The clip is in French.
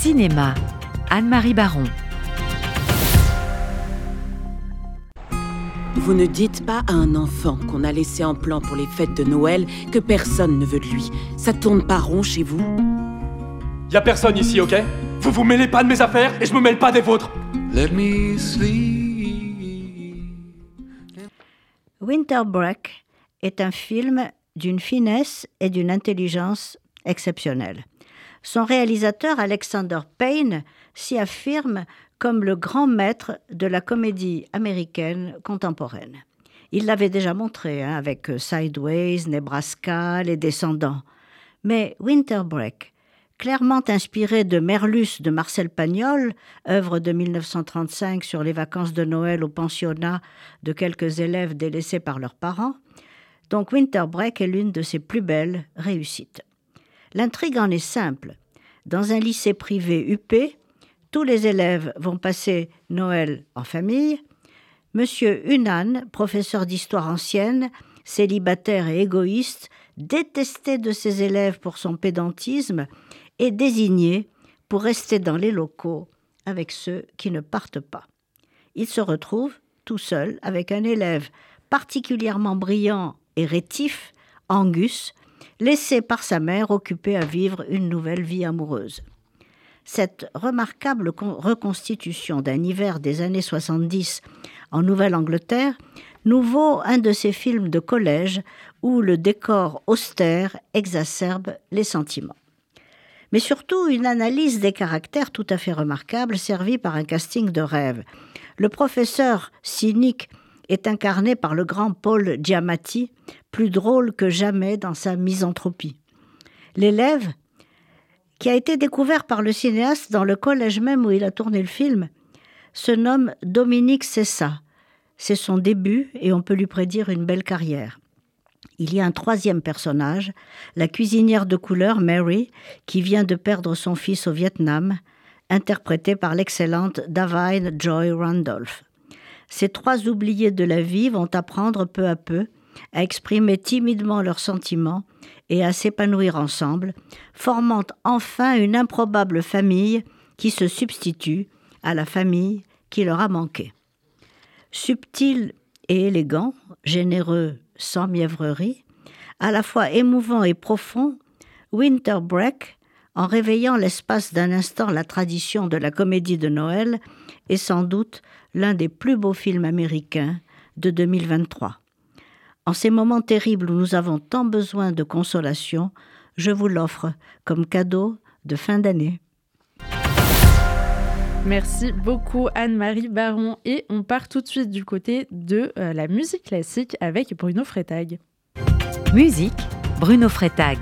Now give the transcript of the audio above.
Cinéma, Anne-Marie Baron. Vous ne dites pas à un enfant qu'on a laissé en plan pour les fêtes de Noël que personne ne veut de lui. Ça tourne pas rond chez vous? Y a personne ici, ok? Vous vous mêlez pas de mes affaires et je me mêle pas des vôtres. Let me sleep. Winter Break est un film d'une finesse et d'une intelligence exceptionnelle. Son réalisateur Alexander Payne s'y affirme comme le grand maître de la comédie américaine contemporaine. Il l'avait déjà montré hein, avec Sideways, Nebraska, Les Descendants. Mais Winter Break, clairement inspiré de Merlus de Marcel Pagnol, œuvre de 1935 sur les vacances de Noël au pensionnat de quelques élèves délaissés par leurs parents, donc Winter Break est l'une de ses plus belles réussites. L'intrigue en est simple. Dans un lycée privé UP, tous les élèves vont passer Noël en famille. Monsieur Hunan, professeur d'histoire ancienne, célibataire et égoïste, détesté de ses élèves pour son pédantisme, est désigné pour rester dans les locaux avec ceux qui ne partent pas. Il se retrouve tout seul avec un élève particulièrement brillant et rétif, Angus, laissé par sa mère occupé à vivre une nouvelle vie amoureuse. Cette remarquable reconstitution d'un hiver des années 70 en Nouvelle-Angleterre nous vaut un de ces films de collège où le décor austère exacerbe les sentiments. Mais surtout une analyse des caractères tout à fait remarquable servie par un casting de rêve. Le professeur cynique est incarné par le grand Paul Giamatti, plus drôle que jamais dans sa misanthropie. L'élève, qui a été découvert par le cinéaste dans le collège même où il a tourné le film, se nomme Dominique Cessa. C'est son début et on peut lui prédire une belle carrière. Il y a un troisième personnage, la cuisinière de couleur Mary, qui vient de perdre son fils au Vietnam, interprétée par l'excellente Davine Joy Randolph. Ces trois oubliés de la vie vont apprendre peu à peu à exprimer timidement leurs sentiments et à s'épanouir ensemble, formant enfin une improbable famille qui se substitue à la famille qui leur a manqué. Subtil et élégant, généreux sans mièvrerie, à la fois émouvant et profond, Winter Break, en réveillant l'espace d'un instant la tradition de la comédie de Noël, est sans doute l'un des plus beaux films américains de 2023. En ces moments terribles où nous avons tant besoin de consolation, je vous l'offre comme cadeau de fin d'année. Merci beaucoup Anne-Marie Baron et on part tout de suite du côté de euh, la musique classique avec Bruno Freitag. Musique, Bruno Freitag.